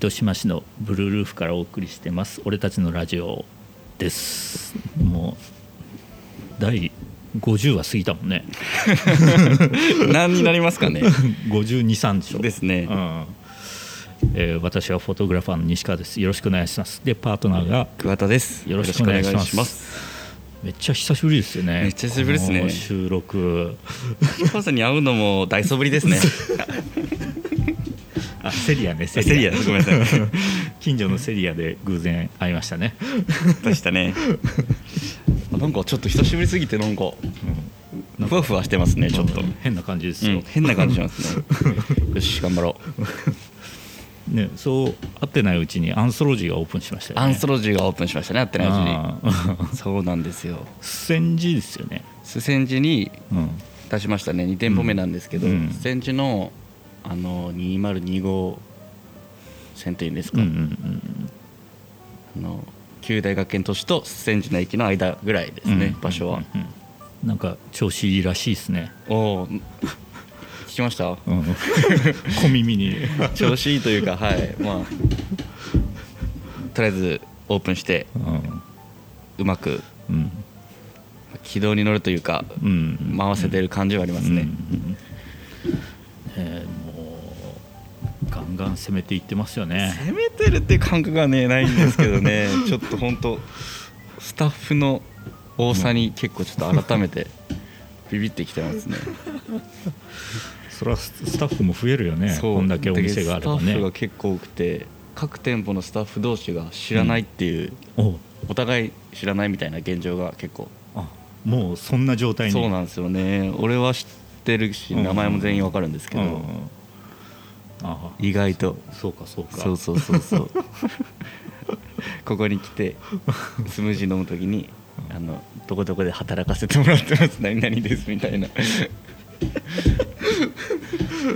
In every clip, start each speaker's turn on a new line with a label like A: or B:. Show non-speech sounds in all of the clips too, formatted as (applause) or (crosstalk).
A: 糸島市のブルールーフからお送りしてます。俺たちのラジオです。もう第50は過ぎたもんね。(laughs)
B: 何になりますかね。(laughs)
A: 523でしょ。
B: ですね。
A: うん。えー私はフォトグラファーの西川です。よろしくお願いします。でパートナーが
B: 桑田です。
A: よろしくお願いします。めっちゃ久しぶりですよね。
B: めっちゃ久しぶりですね。
A: 収録。(laughs)
B: 西川さんに会うのも大そぶりですね
A: あセリアね
B: セリアごめんなさい。(laughs)
A: 近所のセリアで偶然会いましたね、
B: でしたね。なんかちょっと久しぶりすぎてなんかふわふわしてますねちょっと、
A: うん変な感じですよ。
B: うん、変な感じしますね。(laughs) よし頑張ろう。
A: ね、そう会ってないうちにアンソロジーがオープンしましたよね。
B: アンソロジーがオープンしましたね会ってないうちに。そうなんですよ。
A: 千字ですよね、
B: 須千寺に
A: うん、
B: 出しましたね。2店舗目なんですけど、
A: うん。うん
B: 須千寺のあの2025線というんですか、
A: うんうんうん
B: あの旧大学園都市と須千寺の駅の間ぐらいですね、
A: うん
B: 場所は、
A: うんうん。なんか調子いいらしいですね、
B: おお (laughs) 聞きました？
A: うん、(laughs) 小耳に。
B: 調子いいというかはい。まあとりあえずオープンしてうまく
A: うん。うん
B: 軌道に乗るというか
A: うん
B: 回せてる感じはありますね、
A: うんうんえーもうガンガン攻めていってますよね。
B: 攻めてるっていう感覚はねないんですけどね。(laughs) ちょっと本当スタッフの多さに結構ちょっと改めて (laughs) ビビってきてますね。
A: それはススタッフも増えるよね。こんだけお店があれば
B: スタッフが
A: ね
B: 結構多くて各店舗のスタッフ同士が知らないっていう、
A: お
B: お互い知らないみたいな現状が結構。
A: あもうそんな状態に。
B: そうなんですよね。俺は知ってるし
A: うん。
B: 名前も全員わかるんですけど、
A: うん。あ
B: 意外と。
A: そうかそうか。
B: そうそうそうそう。(laughs) ここに来てスムージー飲む時にあのどこどこで働かせてもらってます。何々ですみたいな。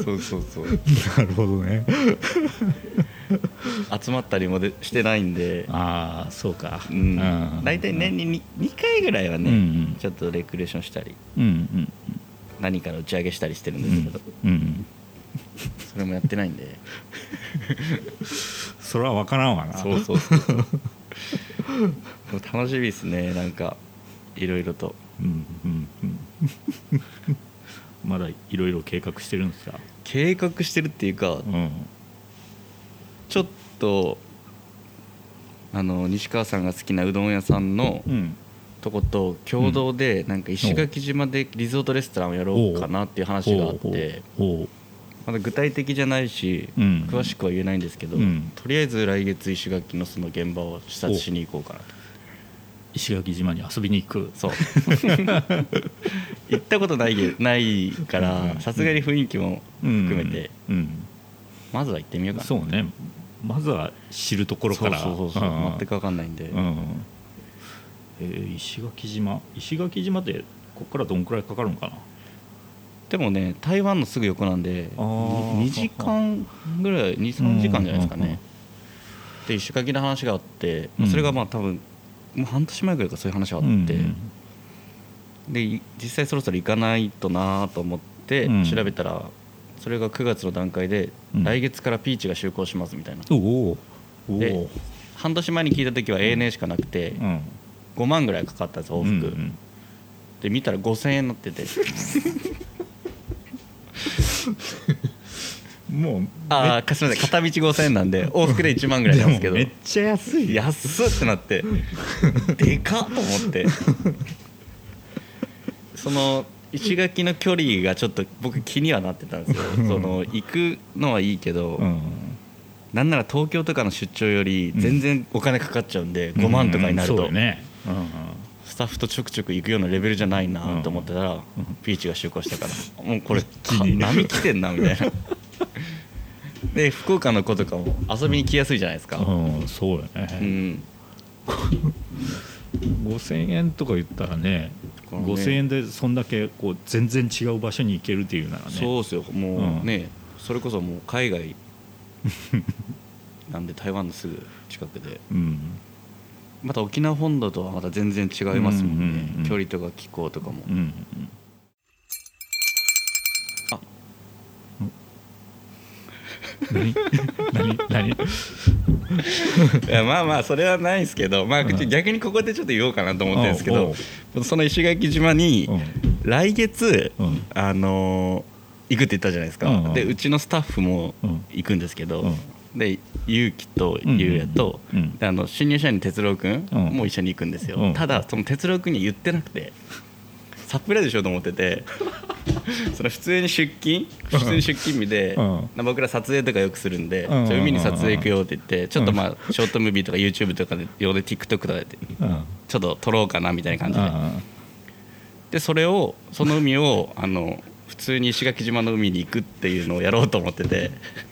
B: そうそうそう。
A: なるほどね。
B: 集まったりもでしてないんで、
A: ああそうか。
B: うん、大体年に 2, 2回ぐらいはね、
A: うんうん。
B: ちょっとレクレーションしたり
A: うんうん
B: 何かの打ち上げしたりしてるん
A: う
B: ですけど、
A: んうん
B: それもやってないんで。(laughs)
A: それは分からんわな。
B: そうそうそう。そう楽しみですね。なんかいろいろと。
A: うんうんうん (laughs) まだいろいろ計画してるんですか？
B: 計画してるっていうか
A: うん。
B: ちょっとあの西川さんが好きなうどん屋さんの
A: うん。
B: とこと共同でなんか石垣島でリゾートレストランをやろうかなっていう話があってまだ具体的じゃないし
A: うん。
B: 詳しくは言えないんですけど
A: うん。
B: とりあえず来月石垣のその現場を視察しに行こうかなと。
A: 石垣島に遊びに行く。
B: そう。(laughs) 行ったことないけないからさすがに雰囲気も含めて。
A: うん。うん。
B: まずは行ってみようかな。
A: そうね。まずは知るところから。
B: そうそうそう全く分かんないんで。
A: うん。えー石垣島？石垣島ってここからどんくらいかかるのかな？
B: でもね台湾のすぐ横なんで
A: あー
B: 2, 時間ぐらい23時間じゃないですか
A: うんうんうん
B: ねで石垣の話があって、
A: うん。
B: それがまあ多分もう半年前ぐらいからそういう話があって、
A: うん
B: でい実際そろそろ行かないとなと思って
A: うん。
B: 調べたら、それが9月の段階で、
A: うん。
B: 来月からピーチが就航しますみたいな。
A: おおお
B: で
A: お
B: 半年前に聞いた時は ANA しかなくて
A: うん。
B: 5万ぐらいかかったんです往復、
A: うんうん
B: で見たら5000円になってて (laughs) (laughs)
A: もう
B: ああすみません片道5000円なんで往復で1万ぐらいなんですけど。
A: めっちゃ安い。
B: 安っってなって (laughs) でかっと思って。その石垣の距離がちょっと僕気にはなってたんですよ。その行くのはいいけど、
A: うん。
B: なんなら東京とかの出張より全然お金かかっちゃうんで、5万とかになると、
A: うんそうだね。うんうん
B: スタッフとちょくちょく行くようなレベルじゃないなと思ってたら、
A: うん
B: ピーチが就航したからもうこれ波来てんなみたいな。(laughs) で福岡の子とかも遊びに来やすいじゃないですか、
A: うん。そうよ
B: う
A: ね
B: ん
A: 5000円とか言ったらね
B: ね
A: 5000円でそんだけこう全然違う場所に行けるっていうならね。
B: そうですよ。も
A: うん。
B: うね、それこそもう海外 (laughs) なんで台湾のすぐ近くで。
A: うん
B: また沖縄本土とはまた全然違いますもんね、
A: うんうんうん
B: 距離とか気候とかも、
A: うんうん
B: あ。
A: 何？何？何？(laughs)
B: いやまあまあそれはないですけど、まあ、
A: うん。
B: 逆にここでちょっと言おうかなと思ってるんですけ
A: お
B: ど
A: う
B: その石垣島に
A: うん。
B: 来月、
A: うん。
B: あのー行くって言ったじゃないですか、
A: うんうん。
B: でうちのスタッフも
A: うん。
B: 行くんですけど、
A: うん
B: で勇気とゆうやと、あの新入社員の哲郎君
A: うん。
B: も一緒に行くんですよ、
A: うん。
B: ただその哲郎君には言ってなくてサプライズしようと思ってて (laughs) その普通に出勤普通に出勤日で、
A: うん。
B: 僕ら撮影とかよくするんで、
A: うん。
B: 海に撮影行くよって言ってちょっとまあショートムービーとか YouTube とかで用で TikTok とかで
A: うん。
B: ちょっと撮ろうかなみたいな感じで。
A: あ
B: でそれをその海をあの普通に石垣島の海に行くっていうのをやろうと思ってて。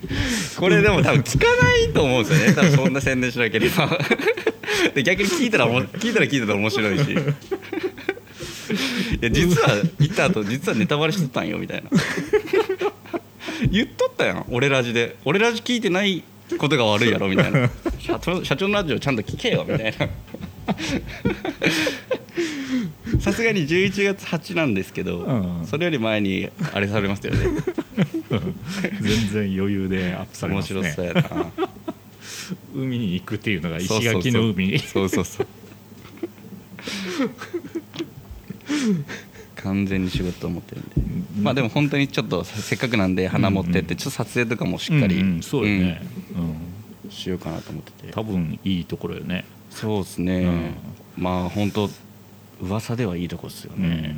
B: (laughs) これでも多分聞かないと思うんですよね。(laughs) 多分そんな宣伝しなければ。(laughs) で逆に聞いたら聞いたら聞いたら面白いし。いや実は行った後実はネタバレしてたんよみたいな。言っとったやん俺ラジで。俺ラジ聞いてないことが悪いやろみたいな。社長社長のラジオちゃんと聞けよみたいなさすがに11月8なんですけど、
A: うん。
B: それより前にあれされますよね。
A: 全然余裕でアップされ
B: 面
A: ますね。
B: 白そうやな。
A: 海に行くっていうのが石垣の海。
B: そうそうそう。完全に仕事と思ってるんで、
A: うん。
B: まあでも本当にちょっとせっかくなんで花持ってってちょっと撮影とかもしっかり、
A: うんうん。そうよね、うん。
B: うん。しようかなと思ってて。
A: 多分いいところよね。
B: そうですね、まあ本当噂ではいいとこですよね、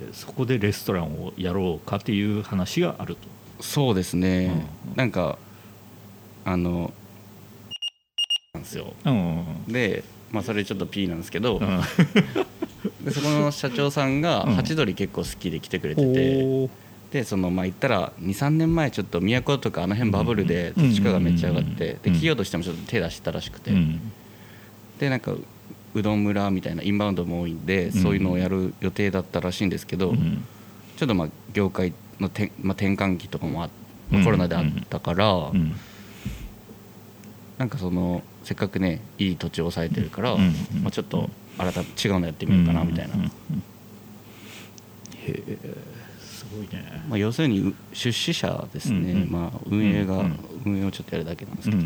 A: うん。そこでレストランをやろうかっていう話があると。
B: そうですね、
A: うん。
B: なんかあのなんですよ。
A: うん。
B: でまあそれちょっと P なんですけど、
A: うん。(laughs)
B: でそこの社長さんが
A: うん。
B: ハチドリ結構好きで来てくれてて、でそのまあ言ったら23年前ちょっと都とかあの辺バブルで地価がめっちゃ上がって
A: うん。
B: で企業としてもちょっと手出してたらしくて、
A: うん。
B: でなんかうどん村みたいなインバウンドも多いんで、そういうのをやる予定だったらしいんですけど、
A: うん。
B: ちょっとまあ業界のて、まあ、転換期とかもあ、コロナであったから、
A: うん。
B: なんかそのせっかくねいい土地を抑えてるから、
A: うん。
B: まあ、ちょっと新た違うのやってみようかなみたいな、
A: へえ。すごいね。
B: まあ、要するにう出資者ですね、まあ、運営が、
A: うん。
B: 運営をちょっとやるだけなんですけど、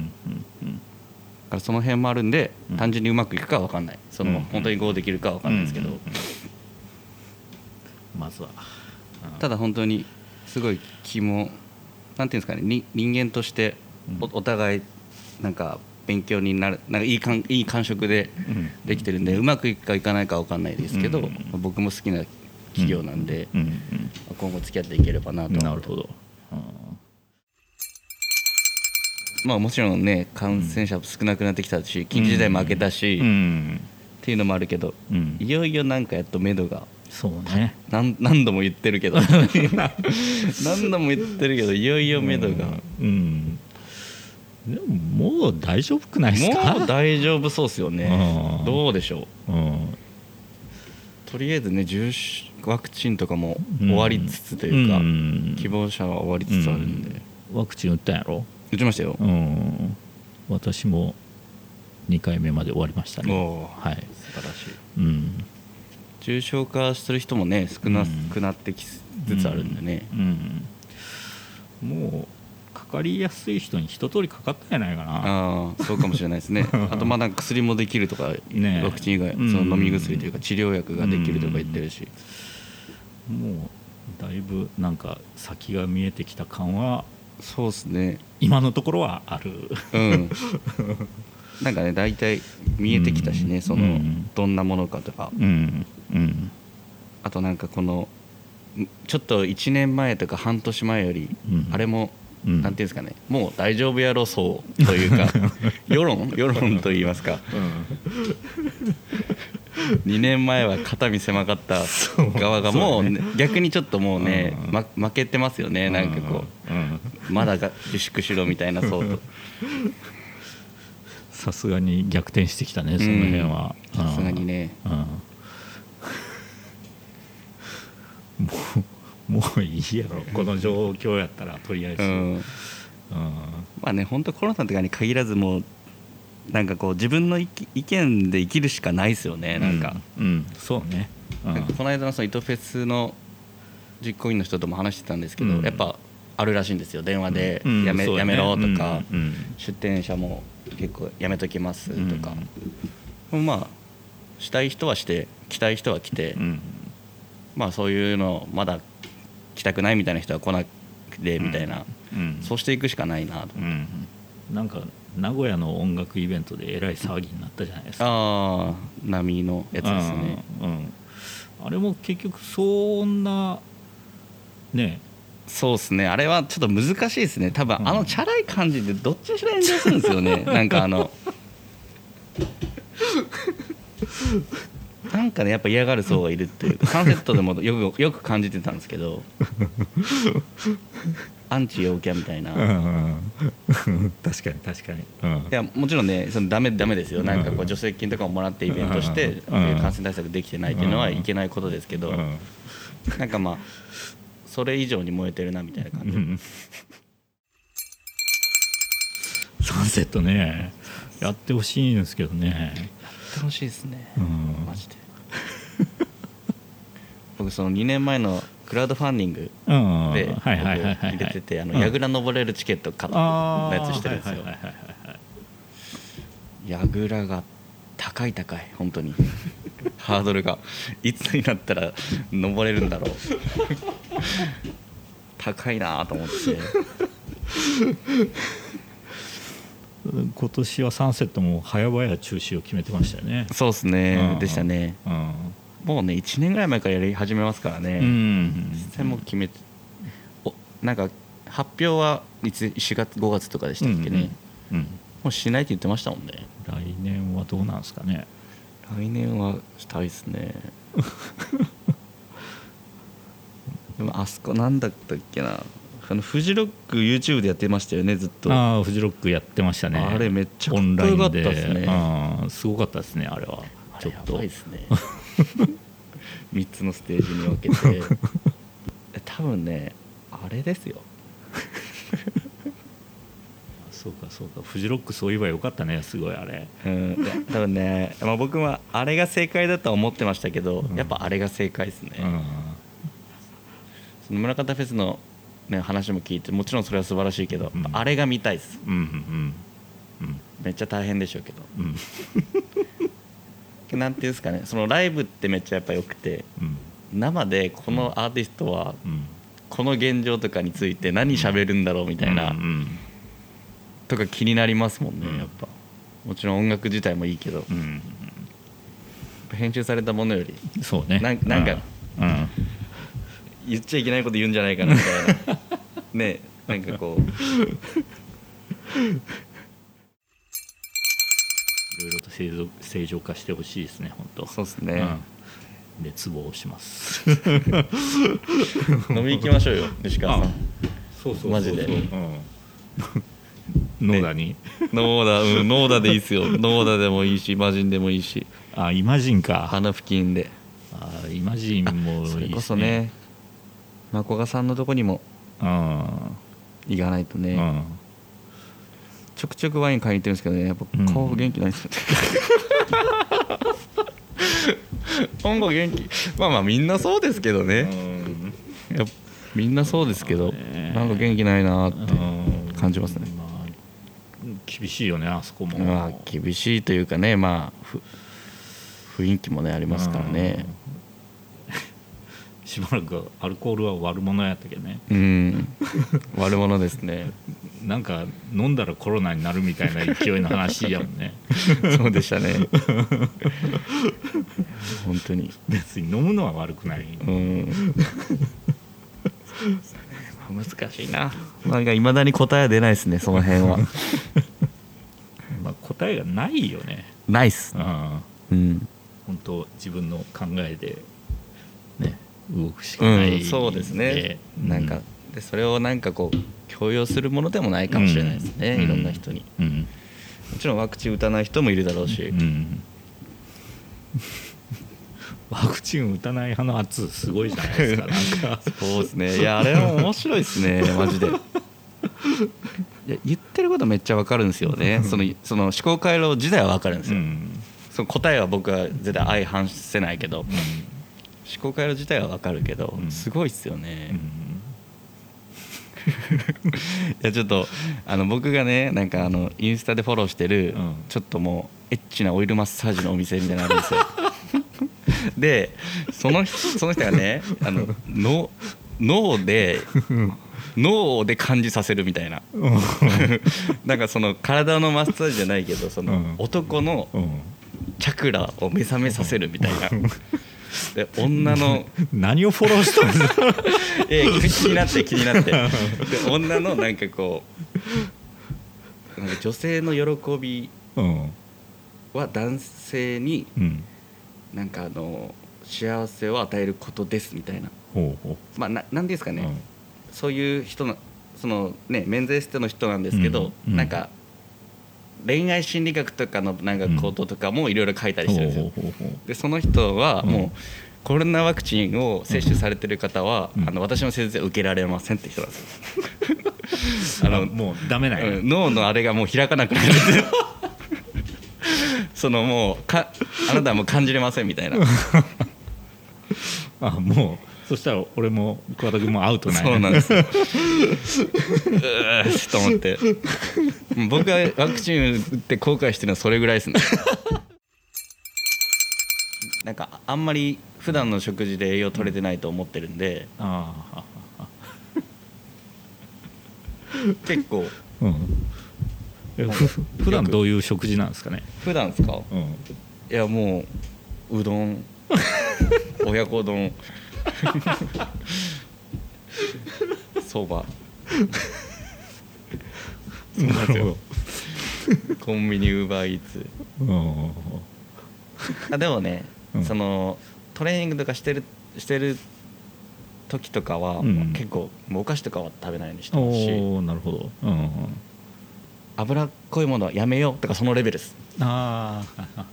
B: からその辺もあるんで、
A: うん。
B: 単純にうまくいくかは分かんない。その、
A: うん。
B: 本当に GO できるかは分かんないですけど、
A: うんうんまずは。
B: ただ本当にすごい気もなんていうんですかねに人間としてお
A: うん。
B: お互いなんか勉強になるなんかいいかんいい感触で
A: うん。
B: できてるんでうまくいくかいかないかは分かんないですけど、僕も好きな企業なんで、
A: うん。
B: 今後付き合っていければなと
A: うん
B: 思って。
A: なるほど
B: まあもちろんね感染者少なくなってきたし緊急事態も明けたし、
A: う
B: っ
A: ん。
B: ていうのもあるけど
A: うん。
B: いよいよなんかやっと目処が
A: そうね。
B: 何何度も言ってるけど。(laughs) 何度も言ってるけどいよいよ目処が、
A: うん。でももう大丈夫くないですか？
B: もう大丈夫そうですよね。
A: うん。
B: どうでしょう。
A: うん。
B: とりあえずね重症ワクチンとかも終わりつつというか、
A: ん。
B: 希望者は終わりつつあるんで、
A: ワクチン打ったんやろ？
B: 打ちましたよ、
A: うん。私も2回目まで終わりましたね。はい。
B: 素晴らしい。
A: うん。
B: 重症化する人もね少な
A: うん。
B: くなってきつつあるんでね、
A: うん。もうかかりやすい人に一通りかかったんやないかな。
B: ああそうかもしれないですね。(laughs) あとまだ薬もできるとか、
A: ねえ。
B: ワクチン以外そ
A: うん。
B: の飲み薬というか治療薬ができるとか言ってるし、
A: もうだいぶなんか先が見えてきた感は
B: そうですね。
A: 今のところはある。
B: うん。(laughs) なんかね大体見えてきたしね、
A: うん。
B: その、
A: うん。
B: どんなものかとか。
A: うん。うん。
B: あとなんかこのんちょっと1年前とか半年前より、
A: うん。
B: あれも、
A: うん。
B: なんていうんですかね。もう大丈夫やろそうというか (laughs) 世論？世論といいますか2年前は肩身狭かった側がもう、ね逆にちょっともうね、
A: うん
B: ま、負けてますよねなんかこ
A: う。
B: まだが自粛しろみたいなそうと。(laughs)
A: さすがに逆転してきたねその辺は。
B: うんさすがにね。
A: うん。もうもういいやろ。この状況やったらとりあえず、
B: う
A: うん
B: ん。まあね本当コロナとかに限らずもうなんかこう自分の意見で生きるしかないですよねなんか、
A: うん、うんそうね、うん。
B: この間のその糸フェスの実行委員の人とも話してたんですけど、
A: うん。
B: やっぱあるらしいんですよ。電話で
A: うん。
B: やめ,、やめろとか、出店者も結構やめときますとか、まあしたい人はして来たい人は来て、
A: うん。
B: まあそういうのまだ来たくないみたいな人は来なくてみたいな、
A: うん。
B: そうしていくしかないなと、
A: うん。なんか名古屋の音楽イベントでえらい騒ぎになったじゃないですか。
B: ああ波のやつですね。
A: うんうん。あれも結局そんなね。
B: そうですね。あれはちょっと難しいですね。多分
A: うん。
B: あのチャラい感じでどっちにしろ炎上するんですよね。(laughs) なんかあの。(laughs) なんかねやっぱ嫌がる層がいるっていう。かサンセットでもよくよく感じてたんですけどアンチ陽キャみたいな、い
A: 確かに確かに、うん。
B: やもちろんねそのダメダメですよ。なんかこ
A: う
B: うん。助成金とかももらってイベントして
A: うん
B: 感染対策できてないっていうのはいけないことですけど。
A: うん
B: なんかまあそれ以上に燃えてるなみたいな感じ。
A: うんサンセットねやってほしいんですけどね、
B: 楽しいですね。
A: うん。
B: マジで。僕その2年前のクラウドファンディング
A: うん、
B: で入れててあの
A: うん。
B: 櫓登れるチケット買ったやつしてるんですよ。
A: はいはいはいはいはい。
B: 櫓が高い高い本当に。ハードルが。いつになったら登れるんだろう。高いなと思って。
A: 今年はサンセットも早々中止を決めてましたよね。
B: そうですね。
A: うん。
B: でしたね。
A: うん、
B: もうね1年ぐらい前からやり始めますからね、
A: うん。
B: 実際もう決めておなんか発表はいつ4月5月とかでしたっけね、
A: うんうん。
B: もうしないって言ってましたもんね。
A: 来年はどうなんですかね。
B: 来年はしたいですね。(laughs) でもあそこなんだったっけな。あのフジロック YouTube でやってましたよねずっと。
A: ああフジロックやってましたね。
B: あれめっちゃかっこよかった
A: で
B: ですね。
A: うん。すごかったですねあれは。ちょっと。
B: ばいですね (laughs) (laughs) 3つのステージに分けて。(laughs) 多分ねあれですよ。(laughs)
A: そうかそうか。フジロックそういえばよかったねすごいあれ。
B: うん。多分ね、まあ、僕はあれが正解だとは思ってましたけど、
A: うん。
B: やっぱあれが正解ですね、
A: うん。
B: その村方フェスの、ね、話も聞いてもちろんそれは素晴らしいけど、
A: うん。
B: あれが見たいです。
A: うんうん。うん。
B: めっちゃ大変でしょうけど。
A: うん
B: なんていうんですかねそのライブってめっちゃやっぱ良くて
A: うん。
B: 生でこのアーティストは
A: うん。
B: この現状とかについて何喋るんだろうみたいな、とか気になりますもんね、
A: うん。
B: やっぱ。もちろん音楽自体もいいけど。
A: うん
B: 編集されたものより
A: そうね。
B: なんか言っちゃいけないこと言うん。じゃないかなみたいなねなん。かこう
A: と正常正常化してほしいですね本当。
B: そうっすね、
A: うん。熱望します。(laughs)
B: 飲み行きましょうよ西川さん。
A: そうそう
B: マジで。
A: うん、野田に、
B: ノーダうんノーダでいいっすよ。ノーダでもいいしイマジンでもいいし。
A: あイマジンか。
B: 花付近で。
A: あイマジンもいいですね。
B: それこそねまこがさんのとこにも
A: うん。
B: 行かないとね、
A: うん
B: ちょくちょくワイン買いに行ってるんですけどね。やっ
A: うん。
B: ぱ顔元気ないですよね、(laughs) 今後元気。まあまあみんなそうですけどね、やっぱみんなそうですけど、
A: ね。
B: なんか元気ないなって、
A: うん。
B: 感じますね。
A: まあ厳しいよねあそこも。
B: まあ厳しいというかねまあふ雰囲気もねありますからね。
A: うんしばらくアルコールは悪者やったけどね。
B: うん。悪者ですね。
A: なんか飲んだらコロナになるみたいな勢いの話やもんね。
B: そうでしたね。本当に。
A: 別に飲むのは悪くない。
B: うん。難しいな。なんかいまだに答えは出ないですねその辺は。
A: まあ、答えがないよね。
B: ないっす。
A: うん。
B: うん。
A: 本当自分の考えで。ね動くしかない、
B: うん、そうですね、
A: うん。
B: なんかでそれをなんかこう強要するものでもないかもしれないですね、
A: うん。
B: いろんな人に。
A: うん。
B: もちろんワクチン打たない人もいるだろうし、
A: うん。(laughs) ワクチン打たない派の圧すごいじゃないですかなんか。(laughs)
B: そうですね。いやあれは面白いですね (laughs) マジで。いや言ってることめっちゃわかるんですよね。そのその思考回路自体はわかるんですよ、
A: うん。
B: その答えは僕は絶対相反せないけど、
A: う
B: 思考回路自体はわかるけど、
A: うん。
B: すごいっすよ
A: ん
B: ね、(laughs) やちょっとあの僕がねなんかあのインスタでフォローしてる、
A: うん。
B: ちょっともうエッチなオイルマッサージのお店みたいなのあるんですよ。(laughs) でその人その人がねあのの脳で脳で感じさせるみたいな。なんかその体のマッサージじゃないけどその
A: うん。
B: 男の
A: うん。
B: チャクラを目覚めさせるみたいなで女の。(laughs)
A: 何をフォローしたんですか？(laughs)
B: え気になって気になって。で女のなんかこうなんか女性の喜び
A: うん。
B: は男性に
A: うん。
B: なんかあの幸せを与えることですみたいな。
A: ほうほ
B: まあななんですか
A: う
B: ね、そういう人のそのねメンズエステの人なんですけど、
A: うん。うん。
B: なんか恋愛心理学とかのなんかこととかもいろいろ書いたりしてるんですよ。でその人は
A: うん。
B: もう、コロナワクチンを接種されてる方は、
A: うん。
B: あの私の施術は受けられませんって人なんですよ。
A: う (laughs)
B: あの
A: もうダメなんや。
B: うん脳のあれがもう開かなくなるんですよ。(laughs) そのもうかあなたはもう感じれませんみたいな。(laughs)
A: あもうそしたら俺も桑田君もアウトなんや。
B: そうなんですと思って。僕がワクチン打って後悔してるのはそれぐらいですね。なんかあんまり普段の食事で栄養取れてないと思ってるんで。
A: ああ
B: 結構。
A: うん。普段どういう食事なんですかね？
B: 普段ですか？
A: うん。
B: いやもううどん。(laughs) 親子丼 (laughs) そば
A: なるほ (laughs)
B: コンビニウーバーイーツ。
A: どうん
B: あでもね、
A: うん。
B: そのトレーニングとかしてるしてる時とかは、
A: うん。
B: 結構もうお菓子とかは食べないようにしてますし。
A: おおなるほど。うん。うん
B: 脂っこいものはやめようとかそのレベルです。
A: ああ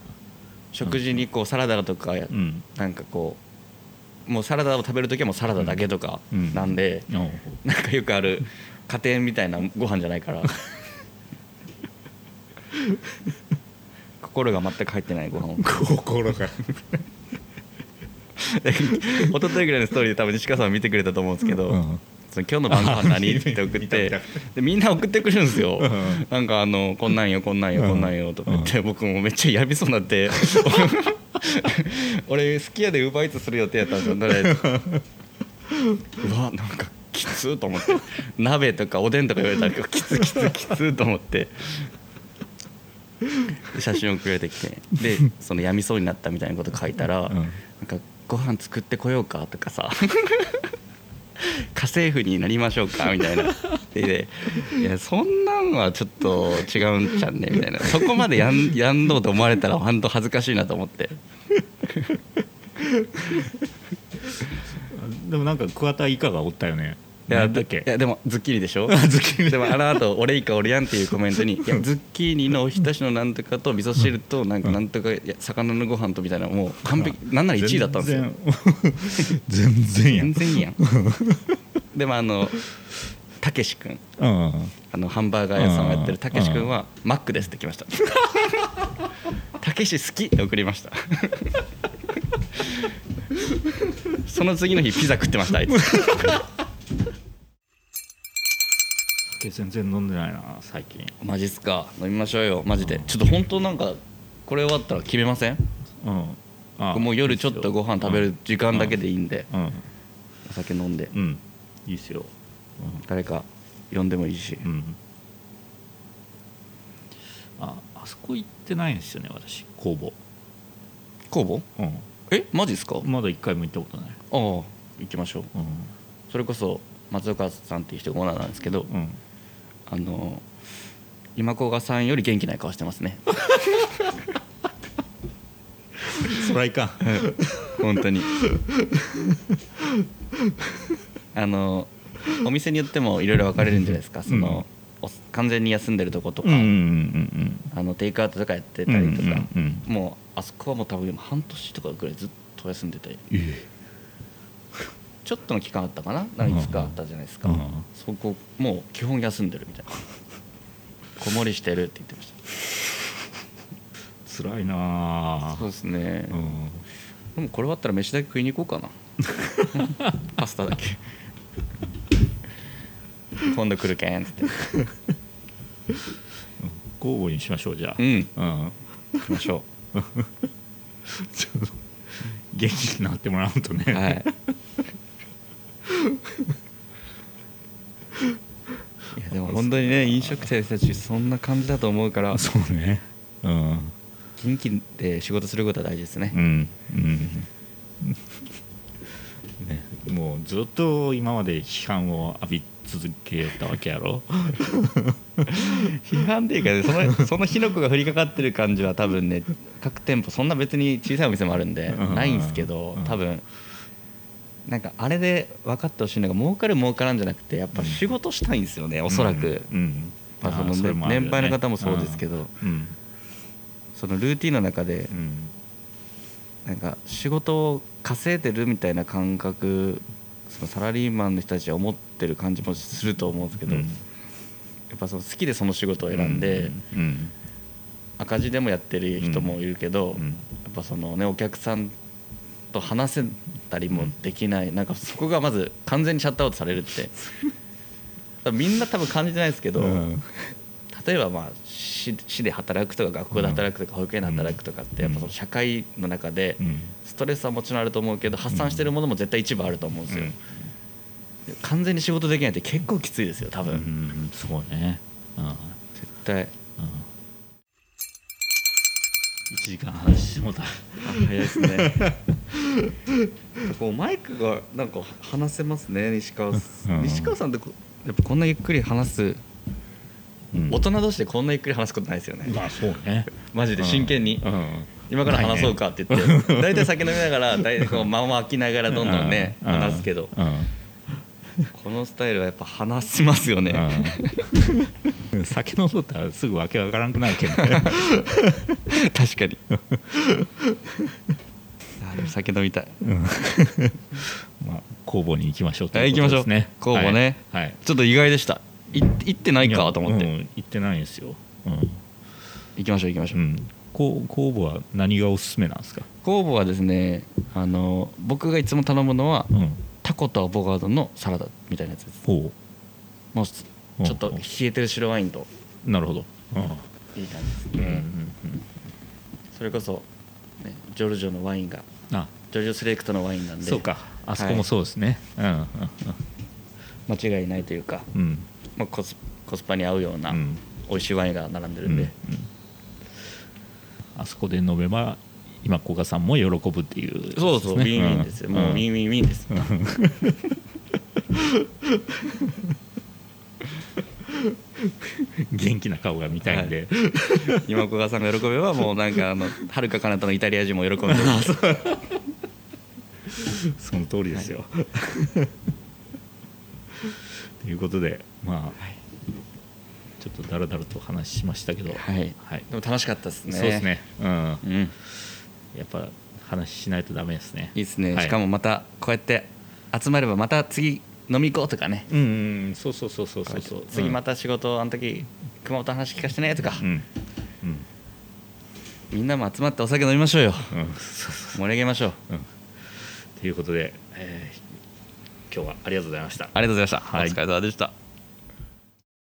B: 食事にこうサラダとか、
A: うん。
B: なんかこうもうサラダを食べる時はもうサラダだけとか
A: うん。
B: なんで、
A: おう
B: なんかよくある家庭みたいなご飯じゃないから。(laughs) 心が全く入ってないご飯を。
A: 心が。
B: 一昨日ぐらいのストーリーで多分西川さん見てくれたと思うんですけど、
A: うん。
B: その今日の晩ご飯何？って送って
A: た
B: でみんな送ってくるんですよ、
A: うん。
B: なんかあのこんなんよこんなんよ
A: うん
B: こんなんよとか言って、僕もめっちゃやびそうになって俺すき家でウーバーイーツする予定やったんですよだからうわなんかきつーと思って。鍋とかおでんとか言われたらきつきつきつーと思って。写真送られてきて。でそのやみそうになったみたいなこと書いたら、
A: うん。
B: なんかご飯作ってこようかとかさ家政婦になりましょうか (laughs) みたいな。でいやそんなんはちょっと違うんちゃんねみたいな。そこまでやん (laughs) やんどうと思われたら本当恥ずかしいなと思って。(laughs)
A: でもなんか桑田イカがおったよね？
B: いや
A: 何だっけ？
B: いやでもズッキーニでしょ？
A: あズッキーニ。
B: でもあの後俺以下俺やんっていうコメントに「(laughs) いやズッキーニのおひたしのなんとかと味噌汁となんかなんとかいや魚のご飯とみたいなもう完璧なんなら1位だったんですよ。
A: 全然。(laughs) やん。
B: 全然いいやん。(laughs) でもあのたけし君
A: うん。
B: あのハンバーガー屋さんをやってるたけし君はマックですって来ました。たけし好きって送りました。その次の日ピザ食ってましたあいつ
A: 酒全然飲んでないな最近。
B: マジっすか？飲みましょうよ。マジで。ちょっと本当なんかこれ終わったら決めません？
A: うん。あ
B: もう夜ちょっとご飯食べる時間だけでいいんで。
A: うん。
B: お酒飲んで。
A: うん。いいっすよ。
B: 誰か呼んでもいいし。
A: うん、うん、ああそこ行ってないんですよね私。工房。
B: 工房？
A: う
B: え？マジっすか？あ
A: んまだ一回も行ったことない。
B: あ行きましょう。
A: う
B: それこそ松岡さんっていう人がオーナーなんですけど。
A: んうん
B: あの今古賀さんより元気ない顔してますね。(laughs)
A: そらいかん。
B: 本当に。あのお店によってもいろいろ分かれるんじゃないですか。その、お完全に休んでるとことか、
A: うんうんうん
B: あのテイクアウトとかやって
A: うん
B: たりとか、
A: うんうんうん
B: もうあそこはもう多分半年とかぐらいずっと休んでて。
A: え
B: ちょっとの期間あったかな？何日かあったじゃないですか、
A: うん
B: そこもう基本休んでるみたいな。(laughs) 子守りしてるって言ってまし
A: 辛いな
B: たそうですね、
A: うん。
B: でもこれ終わったら飯だけ食いに行こうかな。(laughs) パスタだけ。(laughs) 今度来るけんっつって
A: 交互にしましょうじゃあ。
B: うん。
A: うん。
B: 行きましょ
A: 元気になってもらうとね、
B: うはいいやでも本当にね飲食店の人たちそんな感じだと思うから
A: そうね。うん。
B: 元気で仕事することは大事ですね。
A: うん。うん。ね、もうずっと今まで批判を浴び続けたわけやろ？
B: 批判っていうかねそのその火の粉が降りかかってる感じは多分ね各店舗そんな別に小さいお店もあるんで
A: うん。
B: ないんですけど
A: うん。
B: 多分なんかあれで分かってほしいのが儲かる儲からんじゃなくてやっぱ仕事したいんですよねおそらく、年配の方もそうですけど。
A: うん。
B: そのルーティンの中で
A: うん。
B: なんか仕事を稼いでるみたいな感覚そのサラリーマンの人たちは思ってる感じもすると思うんですけど、
A: うん。
B: やっぱその好きでその仕事を選んで、
A: うん。
B: 赤字でもやってる人もいるけど、
A: うん。
B: やっぱそのねお客さんと話せたりもできない、なんかそこがまず完全にシャットアウトされるって。みんな多分感じてないですけど、
A: うん。
B: 例えばまあ市市で働くとか学校で働くとか保育園で働くとかってやっぱその社会の中で
A: うん。
B: ストレスはもちろんあると思うけど発散してるものも絶対一部あると思うんですよ、完全に仕事できないって結構きついですよ多分、
A: うんうん。そうね。うん。
B: 絶対
A: 1時間話してもうた
B: 早いですね。こうマイクがなんか話せますね西川西川さんってこやっぱこんなゆっくり話す、
A: うん。
B: 大人同士でこんなゆっくり話すことないですよね、
A: まあそうね。(laughs)
B: マジで真剣に、
A: うん。
B: 今から話そうかって言って、大体酒飲みながら大体こう間を空きながらどんどんね、
A: うん。
B: 話すけど、
A: うん (laughs)
B: このスタイルはやっぱ話しますよね、
A: うん。(laughs) 酒飲んどったらすぐわけわからんくなるけどね。(laughs)
B: 確かに。あでも酒飲みたい。
A: うん。まあ工房に行きましょうと
B: はい
A: いうことですね。
B: 行きましょう。工房ね
A: はいはい。
B: ちょっと意外でした。い行ってないかと思って、
A: うん。行ってないんですよ。うん。
B: 行きましょう行きましょう、
A: うん。こう工房は何がおすすめなんですか？
B: 酵母はですねあの僕がいつも頼むのは
A: うん
B: タコとアボカドのサラダみたいなやつです。
A: ほ
B: もうち
A: うん
B: ょっと冷えてる白ワインと。
A: うなるほど。うん。
B: いい感じですね、それこそ、ね、ジョルジョのワインが
A: うんあ。
B: ジョルジョセレクトのワインなんで。
A: そうか。あそこもそうですね。うん
B: 間違いないというか、
A: うん。うん
B: まあ、コスコスパに合うような
A: うん。
B: 美味しいワインが並んでる
A: うんん
B: で、
A: うん。あそこで飲めば今古賀さんも喜ぶっていう。
B: そうそう、ウィンウィンですよ、もうウィンウィンウィンです、
A: 元気な顔が見たいんで、
B: 今古賀さんが喜べばもうなんかあのはるか彼方のイタリア人も喜んでる。(laughs)
A: その通りですよ。ということでまあ、ちょっとだらだらと話しましたけど、
B: はい。
A: はい。
B: でも楽しかったですね。
A: そうですね、うん、
B: うん
A: やっぱ話しないとダメですね。
B: いいですね、
A: はい。
B: しかもまたこうやって集まればまた次飲み行こうとかね。
A: うん、うん、そうそうそうそうそうそう。
B: 次また仕事あの時熊本の話聞かせてねとか、
A: うん、うん、
B: みんなも集まってお酒飲みましょうよ。
A: うん、そうそう。
B: 盛り上げましょう。
A: うん。ということで、えー今日はありがとうございました。
B: ありがとうございました、
A: はい。
B: お疲れ様でした